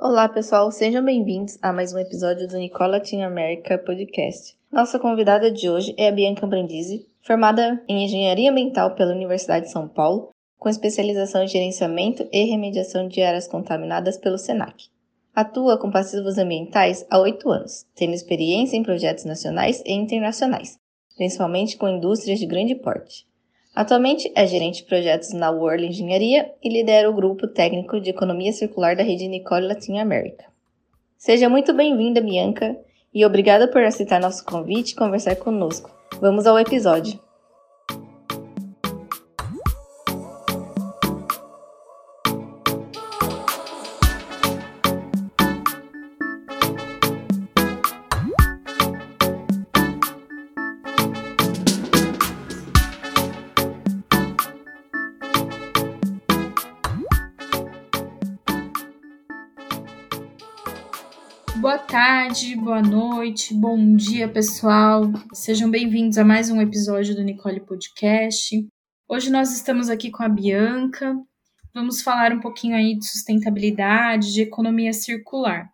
Olá, pessoal, sejam bem-vindos a mais um episódio do Nicole Latin America Podcast. Nossa convidada de hoje é a Bianca Brandisi, formada em Engenharia Ambiental pela Universidade de São Paulo, com especialização em gerenciamento e remediação de áreas contaminadas pelo SENAC. Atua com passivos ambientais há oito anos, tendo experiência em projetos nacionais e internacionais, principalmente com indústrias de grande porte. Atualmente é gerente de projetos na World Engenharia e lidera o grupo técnico de economia circular da rede Nicole Latin America. Seja muito bem-vinda, Bianca, e obrigada por aceitar nosso convite e conversar conosco. Vamos ao episódio. Tarde, boa noite, bom dia, pessoal. Sejam bem-vindos a mais um episódio do Nicole Podcast. Hoje nós estamos aqui com a Bianca. Vamos falar um pouquinho aí de sustentabilidade, de economia circular.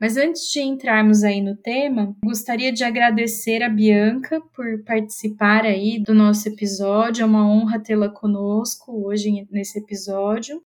Mas antes de entrarmos aí no tema, gostaria de agradecer a Bianca por participar aí do nosso episódio. É uma honra tê-la conosco hoje nesse episódio.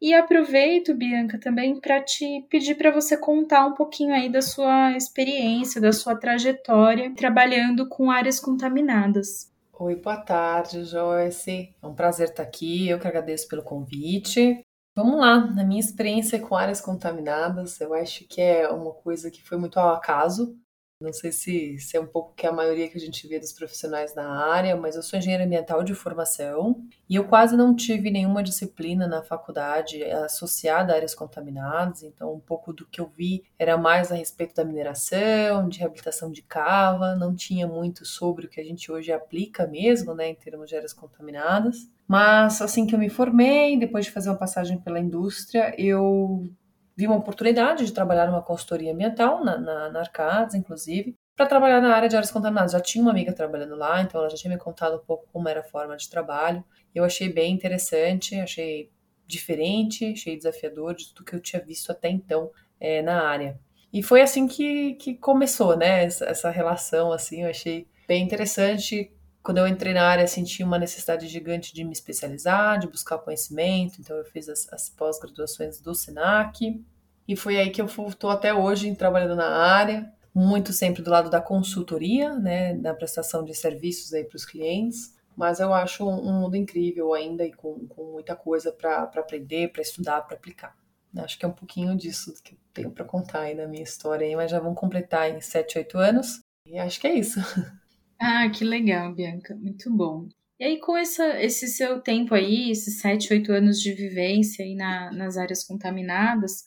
E aproveito, Bianca, também para te pedir para você contar um pouquinho aí da sua experiência, da sua trajetória trabalhando com áreas contaminadas. Oi, boa tarde, Joyce. É um prazer estar aqui. Eu que agradeço pelo convite. Vamos lá, na minha experiência com áreas contaminadas, eu acho que é uma coisa que foi muito ao acaso. Não sei se, se, é um pouco que a maioria que a gente vê dos profissionais na área, mas eu sou engenheira ambiental de formação e eu quase não tive nenhuma disciplina na faculdade associada a áreas contaminadas, então um pouco do que eu vi era mais a respeito da mineração, de reabilitação de cava, não tinha muito sobre o que a gente hoje aplica mesmo, né, em termos de áreas contaminadas. Mas assim que eu me formei, depois de fazer uma passagem pela indústria, eu vi uma oportunidade de trabalhar numa consultoria ambiental, na, na, na Arcadas, inclusive, para trabalhar na área de áreas contaminadas. Já tinha uma amiga trabalhando lá, então ela já tinha me contado um pouco como era a forma de trabalho. Eu achei bem interessante, achei diferente, achei desafiador de tudo que eu tinha visto até então é, na área. E foi assim que, que começou, né, essa, essa relação, assim, eu achei bem interessante. Quando eu entrei na área, senti uma necessidade gigante de me especializar, de buscar conhecimento, então eu fiz as, as pós-graduações do SENAC, e foi aí que eu estou até hoje trabalhando na área, muito sempre do lado da consultoria, né, da prestação de serviços aí para os clientes. Mas eu acho um mundo incrível ainda e com, com muita coisa para aprender, para estudar, para aplicar. Acho que é um pouquinho disso que eu tenho para contar aí na minha história, aí, mas já vão completar em 7, 8 anos. E acho que é isso. Ah, que legal, Bianca. Muito bom. E aí, com essa, esse seu tempo aí, esses 7, 8 anos de vivência aí na, nas áreas contaminadas,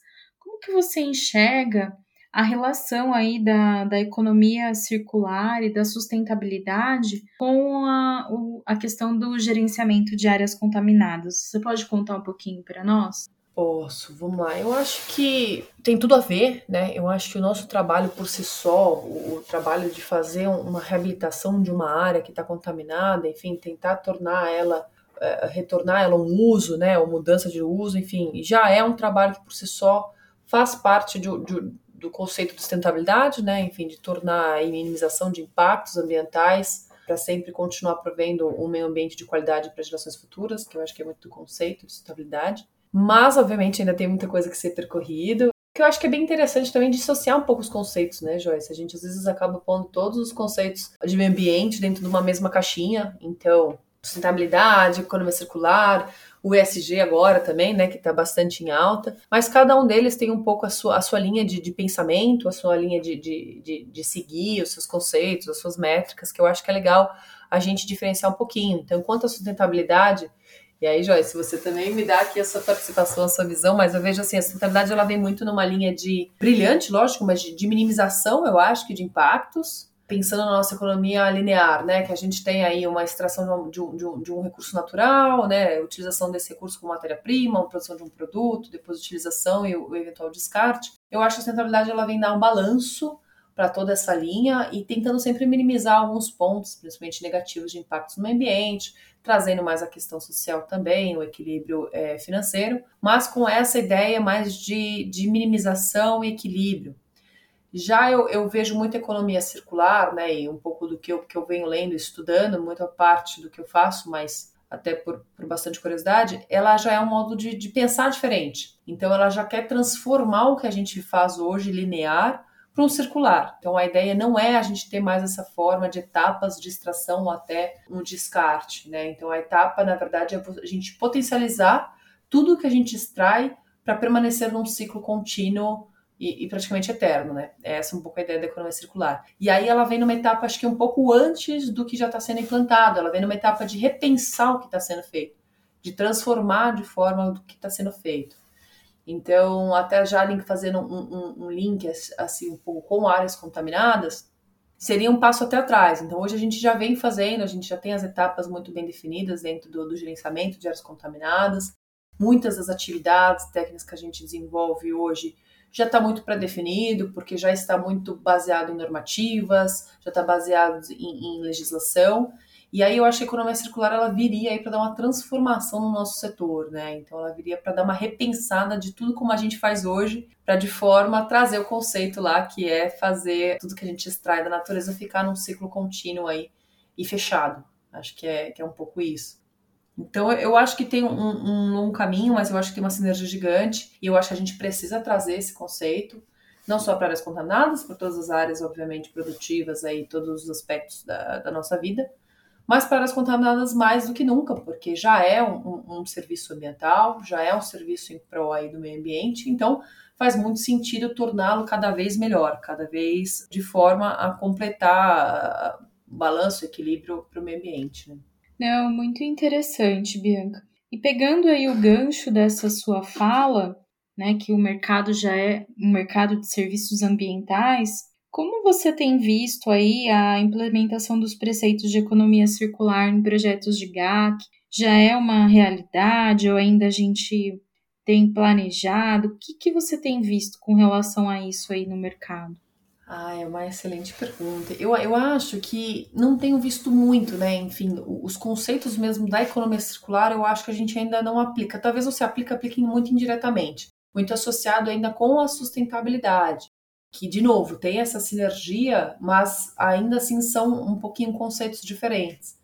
que você enxerga a relação aí da, da economia circular e da sustentabilidade com a, a questão do gerenciamento de áreas contaminadas? Você pode contar um pouquinho para nós? Posso, vamos lá. Eu acho que tem tudo a ver, né? Eu acho que o nosso trabalho por si só, o, trabalho de fazer uma reabilitação de uma área que está contaminada, enfim, tentar tornar ela é, retornar ela um uso, né, ou mudança de uso, enfim, já é um trabalho que por si só faz parte de, de, do conceito de sustentabilidade, né? enfim, de tornar a minimização de impactos ambientais para sempre continuar provendo um meio ambiente de qualidade para gerações futuras, que eu acho que é muito do conceito de sustentabilidade. Mas, obviamente, ainda tem muita coisa que ser percorrido. Que eu acho que é bem interessante também dissociar um pouco os conceitos, né, Joyce? A gente às vezes acaba pondo todos os conceitos de meio ambiente dentro de uma mesma caixinha. Então, sustentabilidade, economia circular, o ESG agora também, né, que está bastante em alta, mas cada um deles tem um pouco a sua, a sua linha de, de pensamento, a sua linha de, de, de, de seguir, os seus conceitos, as suas métricas, que eu acho que é legal a gente diferenciar um pouquinho. Então, quanto à sustentabilidade, e aí, Joyce, você também me dá aqui a sua participação, a sua visão, mas eu vejo assim, a sustentabilidade ela vem muito numa linha de brilhante, lógico, mas de, de minimização, eu acho, que de impactos, pensando na nossa economia linear, né, que a gente tem aí uma extração de um, de um, de um recurso natural, né, utilização desse recurso como matéria-prima, produção de um produto, depois utilização e o, o eventual descarte. Eu acho que a centralidade ela vem dar um balanço para toda essa linha e tentando sempre minimizar alguns pontos, principalmente negativos de impactos no ambiente, trazendo mais a questão social também, o equilíbrio é, financeiro, mas com essa ideia mais de, de minimização e equilíbrio. Já eu, eu, vejo muita economia circular, né, e um pouco do que eu, que eu venho lendo e estudando, muita parte do que eu faço, mas até por, por bastante curiosidade, ela já é um modo de, de pensar diferente. Então, ela já quer transformar o que a gente faz hoje linear para um circular. Então, a ideia não é a gente ter mais essa forma de etapas de extração até um descarte, né? Então, a etapa, na verdade, é a gente potencializar tudo que a gente extrai para permanecer num ciclo contínuo e, e, praticamente eterno, né? Essa é um pouco a ideia da economia circular. E aí ela vem numa etapa, acho que um pouco antes do que já está sendo implantado, ela vem numa etapa de repensar o que está sendo feito, de transformar de forma do que está sendo feito. Então, até já fazendo um, um, um, link assim um pouco com áreas contaminadas, seria um passo até atrás. Então, hoje a gente já vem fazendo, a gente já tem as etapas muito bem definidas dentro do, do gerenciamento de áreas contaminadas. Muitas das atividades técnicas que a gente desenvolve hoje já está muito pré-definido, porque já está muito baseado em normativas, já está baseado em, em, legislação. E aí eu acho que a economia circular ela viria aí para dar uma transformação no nosso setor, né? Então ela viria para dar uma repensada de tudo como a gente faz hoje, para de forma a trazer o conceito lá que é fazer tudo que a gente extrai da natureza ficar num ciclo contínuo aí e fechado. Acho que é, que é um pouco isso. Então, eu acho que tem um, um longo caminho, mas eu acho que tem uma sinergia gigante e eu acho que a gente precisa trazer esse conceito, não só para áreas contaminadas, para todas as áreas, obviamente, produtivas, aí, todos os aspectos da, da nossa vida, mas para as contaminadas mais do que nunca, porque já é um, um, um serviço ambiental, já é um serviço em prol aí do meio ambiente, então faz muito sentido torná-lo cada vez melhor, cada vez de forma a completar o balanço, o equilíbrio para o meio ambiente. Né? Não, muito interessante, Bianca. E pegando aí o gancho dessa sua fala, né, que o mercado já é um mercado de serviços ambientais, como você tem visto aí a implementação dos preceitos de economia circular em projetos de GAC? Já é uma realidade ou ainda a gente tem planejado? O que, que você tem visto com relação a isso aí no mercado? Ah, é uma excelente pergunta. Eu, eu acho que não tenho visto muito, né? Enfim, os conceitos mesmo da economia circular, eu acho que a gente ainda não aplica. Talvez você aplique, aplique muito indiretamente, muito associado ainda com a sustentabilidade, que, de novo, tem essa sinergia, mas ainda assim são um pouquinho conceitos diferentes.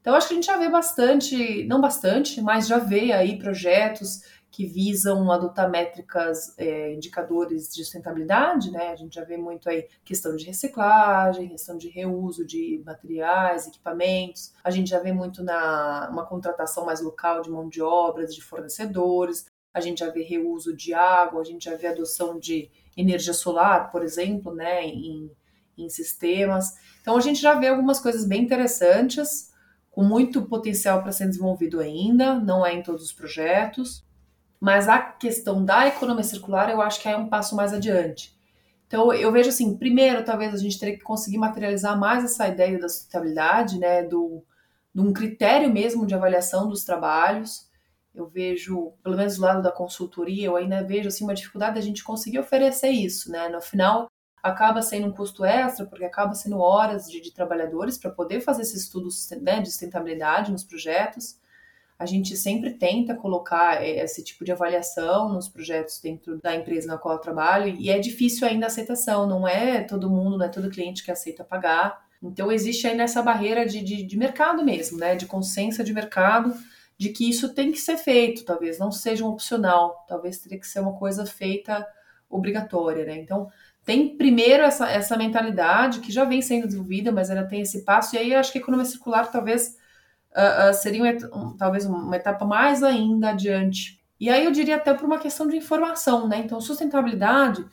Então, acho que a gente já vê bastante, não bastante, mas já vê aí projetos que visam adotar métricas, é, indicadores de sustentabilidade, né? A gente já vê muito aí questão de reciclagem, questão de reuso de materiais, equipamentos. A gente já vê muito na uma contratação mais local de mão de obras, de fornecedores. A gente já vê reuso de água, a gente já vê adoção de energia solar, por exemplo, né? Em, em sistemas. Então a gente já vê algumas coisas bem interessantes, com muito potencial para ser desenvolvido ainda, não é em todos os projetos. Mas a questão da economia circular eu acho que é um passo mais adiante. Então eu vejo assim, primeiro talvez a gente teria que conseguir materializar mais essa ideia da sustentabilidade, né, do de um critério mesmo de avaliação dos trabalhos. Eu vejo, pelo menos do lado da consultoria, eu ainda vejo assim uma dificuldade da gente conseguir oferecer isso, né? No final acaba sendo um custo extra, porque acaba sendo horas de, de trabalhadores para poder fazer esse estudo né, de sustentabilidade nos projetos a gente sempre tenta colocar eh, esse tipo de avaliação nos projetos dentro da empresa na qual eu trabalho e é difícil ainda a aceitação, não é todo mundo, não é todo cliente que aceita pagar. Então existe ainda essa barreira de, de, de mercado mesmo, né? De consciência de mercado, de que isso tem que ser feito, talvez não seja um opcional, talvez teria que ser uma coisa feita obrigatória, né? Então tem primeiro essa, essa mentalidade que já vem sendo desenvolvida, mas ainda tem esse passo, e aí acho que a economia circular talvez uh, uh, seria um, talvez uma etapa mais ainda adiante. E aí eu diria até por uma questão de informação, né? Então, sustentabilidade,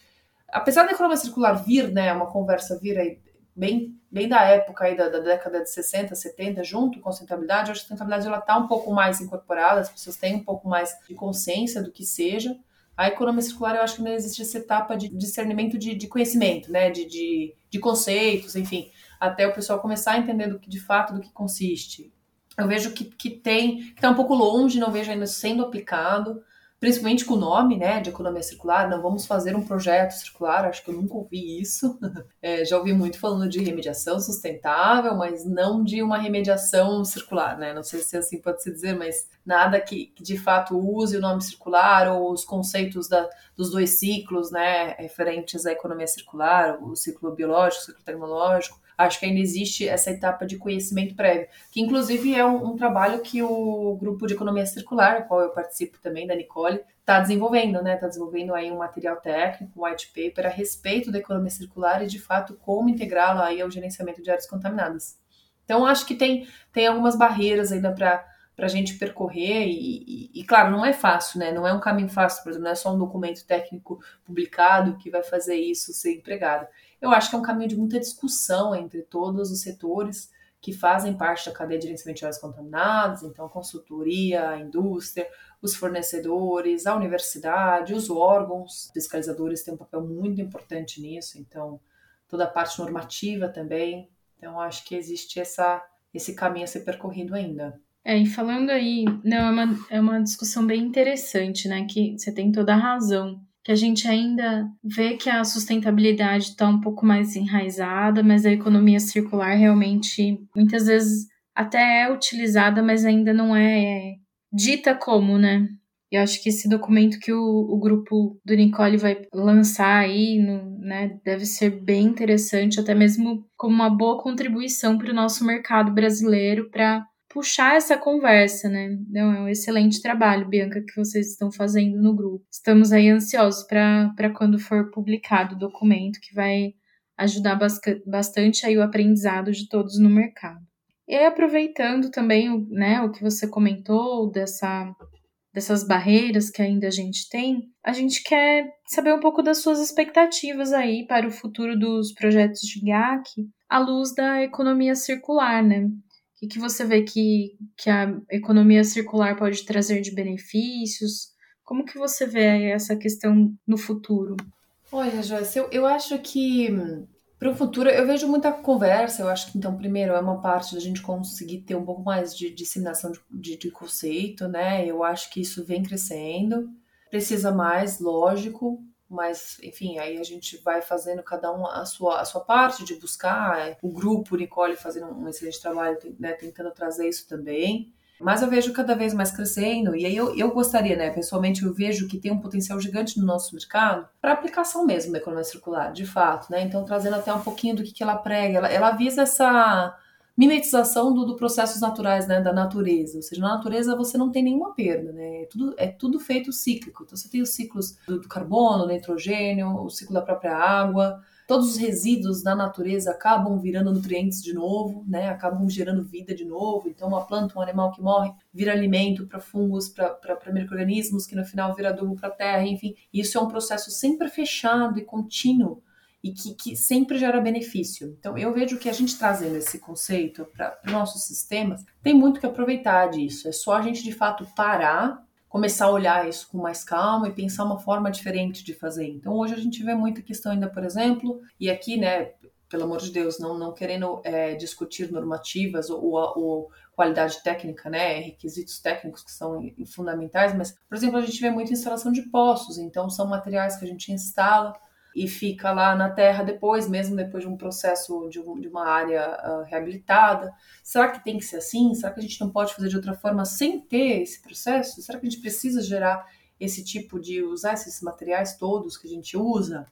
apesar da economia circular vir, né, uma conversa vir aí bem, bem da época aí da, da década de 60, 70, junto com a sustentabilidade, a sustentabilidade ela está um pouco mais incorporada, as pessoas têm um pouco mais de consciência do que seja. A economia circular, eu acho que não existe essa etapa de discernimento de, de conhecimento, né, de, de, de conceitos, enfim, até o pessoal começar a entender do que de fato do que consiste eu vejo que, que tem, que está um pouco longe, não vejo ainda sendo aplicado, principalmente com o nome, né, de economia circular, não vamos fazer um projeto circular, acho que eu nunca ouvi isso. É, já ouvi muito falando de remediação sustentável, mas não de uma remediação circular, né? Não sei se assim pode se dizer, mas nada que, que de fato use o nome circular ou os conceitos da, dos dois ciclos, né, referentes à economia circular, o ciclo biológico, o ciclo tecnológico, acho que ainda existe essa etapa de conhecimento prévio, que inclusive é um, um trabalho que o grupo de economia circular, ao qual eu participo também, da Nicole, está desenvolvendo, né? Está desenvolvendo aí um material técnico, um white paper a respeito da economia circular e de fato como integrá-la aí ao gerenciamento de áreas contaminadas. Então acho que tem, tem algumas barreiras ainda para para a gente percorrer e, e, e, claro, não é fácil, né? Não é um caminho fácil, por exemplo, não é só um documento técnico publicado que vai fazer isso ser empregado eu acho que é um caminho de muita discussão entre todos os setores que fazem parte da cadeia de gerenciamento de áreas contaminadas, então consultoria, a indústria, os fornecedores, a universidade, os órgãos fiscalizadores têm um papel muito importante nisso, então toda a parte normativa também. Então acho que existe essa, esse caminho a ser percorrido ainda. É, e falando aí, não, é uma, é uma discussão bem interessante, né? Que você tem toda a razão que a gente ainda vê que a sustentabilidade está um pouco mais enraizada, mas a economia circular realmente muitas vezes até é utilizada, mas ainda não é dita como, né? Eu acho que esse documento que o, o grupo do Nicole vai lançar aí, no, né, deve ser bem interessante, até mesmo como uma boa contribuição para o nosso mercado brasileiro para puxar essa conversa, né? Não, é um excelente trabalho, Bianca, que vocês estão fazendo no grupo. Estamos aí ansiosos para quando for publicado o documento que vai ajudar bastante aí o aprendizado de todos no mercado. E aproveitando também né, o que você comentou dessa, dessas barreiras que ainda a gente tem, a gente quer saber um pouco das suas expectativas aí para o futuro dos projetos de GAC à luz da economia circular, né? O que você vê que, que a economia circular pode trazer de benefícios? Como que você vê essa questão no futuro? Olha, Joyce, eu, eu acho que para o futuro eu vejo muita conversa. Eu acho que, então, primeiro, é uma parte da gente conseguir ter um pouco mais de disseminação de, de, de conceito, né? Eu acho que isso vem crescendo. Precisa mais, lógico, mas enfim, aí a gente vai fazendo cada um a sua, a sua parte de buscar, é, o grupo Nicole fazendo um excelente trabalho, né, tentando trazer isso também. Mas eu vejo cada vez mais crescendo, e aí eu, eu gostaria, né, pessoalmente, eu vejo que tem um potencial gigante no nosso mercado para aplicação mesmo da economia circular, de fato, né? Então, trazendo até um pouquinho do que, que ela prega, ela, ela visa essa mimetização do, do, processos naturais, né, da natureza. Ou seja, na natureza você não tem nenhuma perda, né? É tudo, é tudo feito cíclico. Então você tem os ciclos do, do carbono, do nitrogênio, o ciclo da própria água. Todos os resíduos da natureza acabam virando nutrientes de novo, né? Acabam gerando vida de novo. Então, uma planta, um animal que morre, vira alimento para fungos, para micro-organismos, que no final vira adubo para a terra, enfim. Isso é um processo sempre fechado e contínuo e que, que sempre gera benefício. Então, eu vejo que a gente trazendo esse conceito para nossos sistemas, tem muito que aproveitar disso. É só a gente, de fato, parar, começar a olhar isso com mais calma e pensar uma forma diferente de fazer. Então, hoje a gente vê muita questão ainda, por exemplo, e aqui, né, pelo amor de Deus, não, não querendo é, discutir normativas ou, ou, ou, qualidade técnica, né, requisitos técnicos que são fundamentais, mas, por exemplo, a gente vê muita instalação de poços, então são materiais que a gente instala e fica lá na terra depois, mesmo depois de um processo de, um, de uma área uh, reabilitada. Será que tem que ser assim? Será que a gente não pode fazer de outra forma sem ter esse processo? Será que a gente precisa gerar esse tipo de usar esses materiais todos que a gente usa?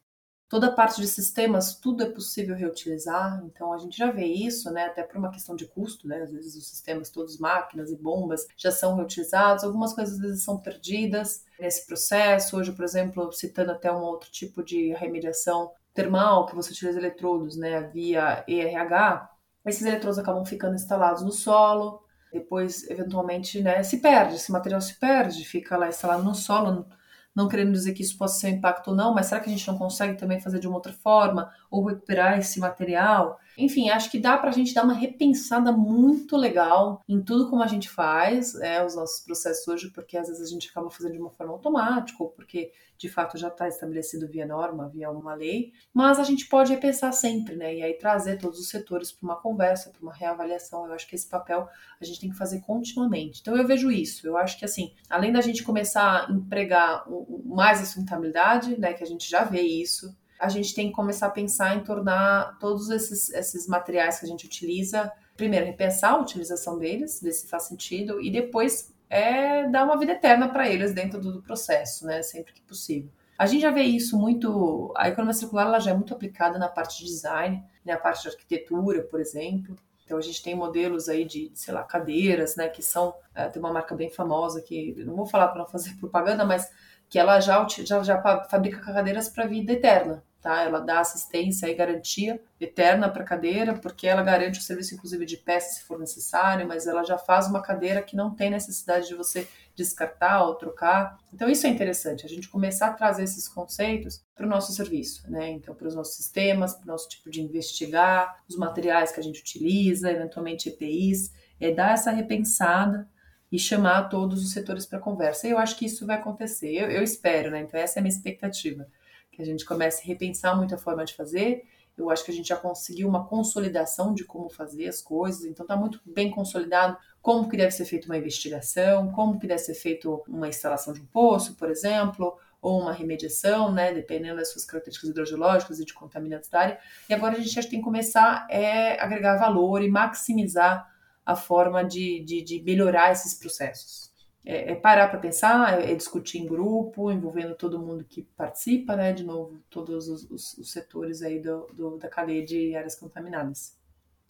Toda a parte de sistemas, tudo é possível reutilizar, então a gente já vê isso, né, até por uma questão de custo, né, às vezes os sistemas todos, máquinas e bombas, já são reutilizados, algumas coisas às vezes são perdidas nesse processo, hoje, por exemplo, citando até um outro tipo de remediação termal, que você utiliza eletrodos, né, via ERH, esses eletrodos acabam ficando instalados no solo, depois, eventualmente, né, se perde, esse material se perde, fica lá instalado no solo, não querendo dizer que isso possa ser um impacto ou não, mas será que a gente não consegue também fazer de uma outra forma ou recuperar esse material? Enfim, acho que dá para a gente dar uma repensada muito legal em tudo como a gente faz, é, os nossos processos hoje, porque às vezes a gente acaba fazendo de uma forma automática, ou porque de fato já está estabelecido via norma, via uma lei, mas a gente pode repensar sempre, né? E aí trazer todos os setores para uma conversa, para uma reavaliação. Eu acho que esse papel a gente tem que fazer continuamente. Então eu vejo isso. Eu acho que assim, além da gente começar a empregar mais a sustentabilidade, né? Que a gente já vê isso, a gente tem que começar a pensar em tornar todos esses, esses materiais que a gente utiliza, primeiro, repensar a utilização deles, ver se faz sentido, e depois é dar uma vida eterna para eles dentro do processo, né? Sempre que possível. A gente já vê isso muito. A economia circular ela já é muito aplicada na parte de design, na parte de arquitetura, por exemplo. Então a gente tem modelos aí de, sei lá, cadeiras, né? Que são. É, tem uma marca bem famosa que não vou falar para não fazer propaganda, mas que ela já, já, já fabrica cadeiras para vida eterna tá? Ela dá assistência e garantia eterna para a cadeira, porque ela garante o serviço, inclusive, de peça se for necessário, mas ela já faz uma cadeira que não tem necessidade de você descartar ou trocar. Então, isso é interessante, a gente começar a trazer esses conceitos para o nosso serviço, né? Então, para os nossos sistemas, para o nosso tipo de investigar, os materiais que a gente utiliza, eventualmente EPIs, é dar essa repensada e chamar todos os setores para conversa. E eu acho que isso vai acontecer, eu, eu espero, né? Então, essa é a minha expectativa que a gente comece a repensar muito a forma de fazer. Eu acho que a gente já conseguiu uma consolidação de como fazer as coisas, então está muito bem consolidado como que deve ser feita uma investigação, como que deve ser feito uma instalação de um poço, por exemplo, ou uma remediação, né, dependendo das suas características hidrogeológicas e de contaminantes da área. E agora a gente já tem que começar a é, agregar valor e maximizar a forma de, de, de melhorar esses processos é, é parar para pensar, é, é, discutir em grupo, envolvendo todo mundo que participa, né? De novo, todos os, os, os setores aí do, do, da cadeia de áreas contaminadas.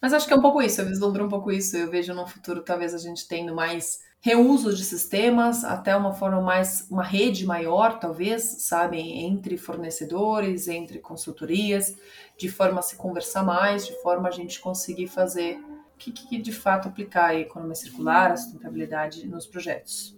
Mas acho que é um pouco isso, eu vislumbro um pouco isso. Eu vejo no futuro talvez a gente tendo mais reuso de sistemas, até uma forma mais, uma rede maior, talvez, sabe, entre fornecedores, entre consultorias, de forma a se conversar mais, de forma a gente conseguir fazer que, que de fato aplicar a economia circular, a sustentabilidade nos projetos.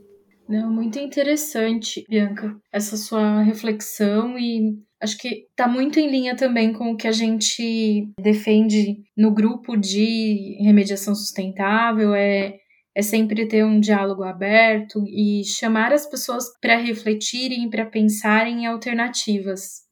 Não, muito interessante, Bianca, essa sua reflexão e acho que está muito em linha também com o que a gente defende no grupo de remediação sustentável, é, é sempre ter um diálogo aberto e chamar as pessoas para refletirem, para pensarem em alternativas.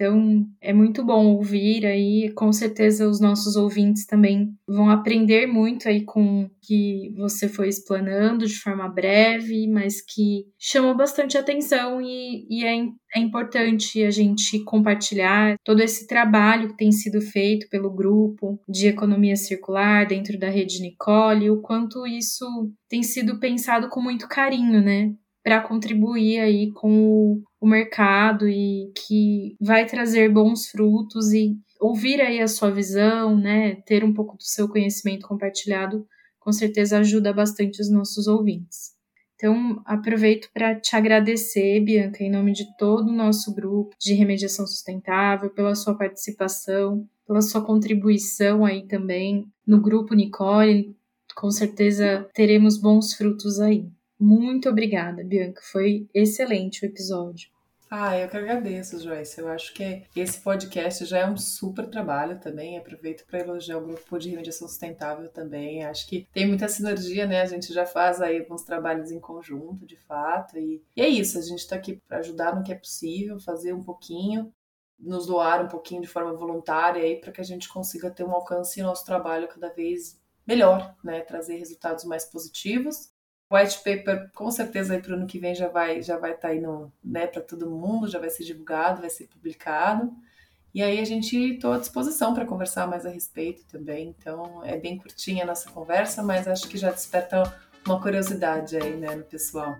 Então, é muito bom ouvir aí, com certeza os nossos ouvintes também vão aprender muito aí com o que você foi explanando de forma breve, mas que chamou bastante atenção e, e é, é importante a gente compartilhar todo esse trabalho que tem sido feito pelo grupo de economia circular dentro da rede Nicole, o quanto isso tem sido pensado com muito carinho, né? Para contribuir aí com o mercado e que vai trazer bons frutos e ouvir aí a sua visão, né, ter um pouco do seu conhecimento compartilhado, com certeza ajuda bastante os nossos ouvintes. Então, aproveito para te agradecer, Bianca, em nome de todo o nosso grupo de remediação sustentável, pela sua participação, pela sua contribuição aí também no grupo Nicole. Com certeza teremos bons frutos aí. Muito obrigada, Bianca. Foi excelente o episódio. Ah, eu que agradeço, Joyce. Eu acho que esse podcast já é um super trabalho também. Aproveito para elogiar o grupo de remediação sustentável também. Acho que tem muita sinergia, né? A gente já faz aí alguns trabalhos em conjunto, de fato. E, e é isso, a gente está aqui para ajudar no que é possível, fazer um pouquinho, nos doar um pouquinho de forma voluntária aí para que a gente consiga ter um alcance em nosso trabalho cada vez melhor, né? Trazer resultados mais positivos white paper com certeza aí para o ano que vem já vai já vai estar tá aí né, para todo mundo, já vai ser divulgado, vai ser publicado. E aí a gente estou à disposição para conversar mais a respeito também. Então é bem curtinha a nossa conversa, mas acho que já desperta uma curiosidade aí, né, no pessoal.